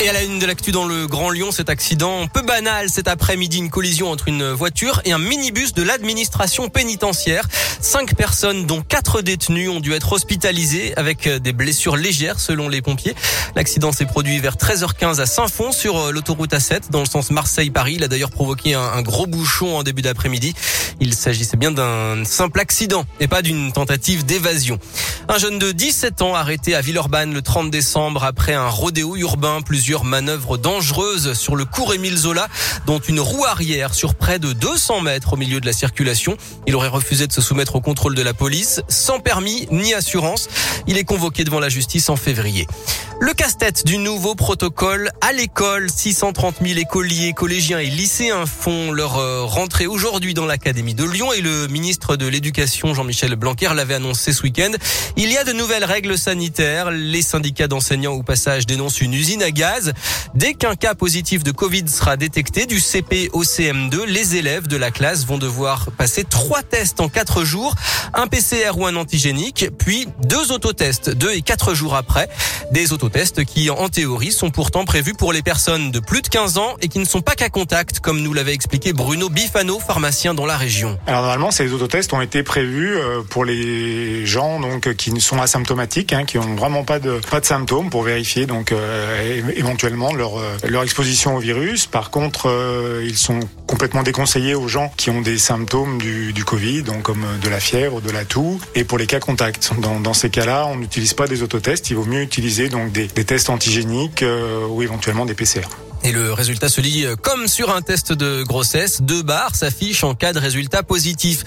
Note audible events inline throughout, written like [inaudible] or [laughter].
Et à la une de l'actu dans le Grand Lyon, cet accident peu banal cet après-midi, une collision entre une voiture et un minibus de l'administration pénitentiaire. Cinq personnes, dont quatre détenus, ont dû être hospitalisées avec des blessures légères selon les pompiers. L'accident s'est produit vers 13h15 à Saint-Fond sur euh, l'autoroute A7 dans le sens Marseille-Paris. Il a d'ailleurs provoqué un, gros bouchon en début d'après-midi. Il s'agissait bien d'un simple accident et pas d'une tentative d'évasion. Un jeune de 17 ans arrêté à Villeurbanne le 30 décembre après un rodéo urbain. Plusieurs manœuvres dangereuses sur le cours Émile Zola, dont une roue arrière sur près de 200 mètres au milieu de la circulation. Il aurait refusé de se soumettre au contrôle de la police, sans permis ni assurance. Il est convoqué devant la justice en février. Le casse-tête du nouveau protocole à l'école. 630 000 écoliers, collégiens et lycéens font leur euh, rentrée aujourd'hui dans l'Académie de Lyon et le ministre de l'Éducation, Jean-Michel Blanquer, l'avait annoncé ce week-end. Il y a de nouvelles règles sanitaires. Les syndicats d'enseignants au passage dénoncent une usine à gaz. Dès qu'un cas positif de Covid sera détecté du CP au CM2, les élèves de la classe vont devoir passer trois tests en quatre jours, un PCR ou un antigénique, puis deux autotests deux et quatre jours après. Des autotests qui, en théorie, sont pourtant prévus pour les personnes de plus de 15 ans et qui ne sont pas qu'à contact, comme nous l'avait expliqué Bruno Bifano, pharmacien dans la région. Alors normalement, ces autotests ont été prévus euh, pour les gens donc qui sont asymptomatiques, hein, qui ont vraiment pas de pas de symptômes pour vérifier donc euh, éventuellement leur euh, leur exposition au virus. Par contre, ils sont complètement déconseillés aux gens qui ont des symptômes du, du Covid, donc comme de la fièvre, de la toux, et pour les cas contacts. Dans, dans ces cas-là, on n'utilise pas des autotests. Il vaut mieux utiliser donc des, des tests antigéniques euh, ou éventuellement des PCR. Et le résultat se lit euh, comme sur un test de grossesse. Deux barres s'affichent en cas de résultat positif.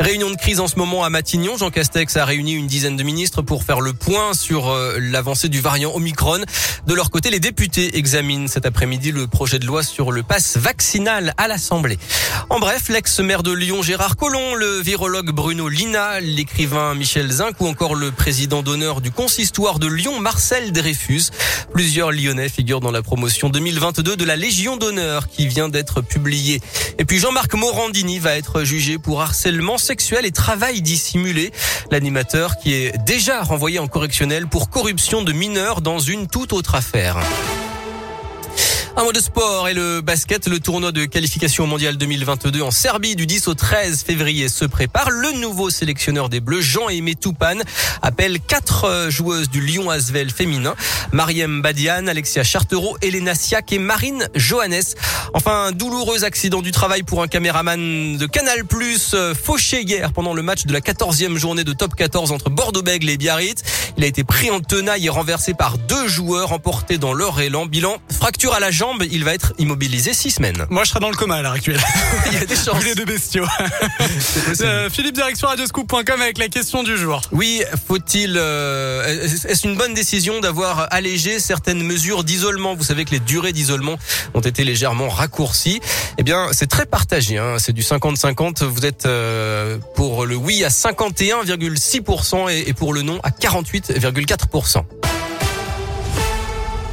Réunion de crise en ce moment à Matignon. Jean Castex a réuni une dizaine de ministres pour faire le point sur euh, l'avancée du variant Omicron. De leur côté, les députés examinent cet après-midi le projet de loi sur le pass vaccinal à l'Assemblée. En bref, l'ex-maire de Lyon Gérard Collomb, le virologue Bruno Lina, l'écrivain Michel Zinc ou encore le président d'honneur du consistoire de Lyon Marcel Dreyfus. Plusieurs Lyonnais figurent dans la promotion 2022 de la Légion d'honneur qui vient d'être publié. Et puis Jean-Marc Morandini va être jugé pour harcèlement sexuel et travail dissimulé. L'animateur qui est déjà renvoyé en correctionnel pour corruption de mineurs dans une toute autre affaire. Un mot de sport et le basket. Le tournoi de qualification mondial 2022 en Serbie du 10 au 13 février se prépare. Le nouveau sélectionneur des Bleus, Jean-Aimé Toupane, appelle quatre joueuses du Lyon Asvel féminin. Mariem Badian, Alexia Chartereau, Elena Siak et Marine Johannes. Enfin, un douloureux accident du travail pour un caméraman de Canal+, euh, fauché hier pendant le match de la 14e journée de top 14 entre Bordeaux-Bègles et Biarritz. Il a été pris en tenaille et renversé par deux joueurs emportés dans leur élan. Bilan, fracture à la jambe, il va être immobilisé six semaines. Moi, je serai dans le coma à l'heure actuelle. [laughs] il y a des chances. Les deux bestiaux. euh, Philippe, direction radioscoop.com avec la question du jour. Oui, faut-il, euh, est-ce une bonne décision d'avoir allégé certaines mesures d'isolement? Vous savez que les durées d'isolement ont été légèrement raccourcies. Eh bien, c'est très partagé. Hein. C'est du 50-50. Vous êtes euh, pour le oui à 51,6% et, et pour le non à 48,4%.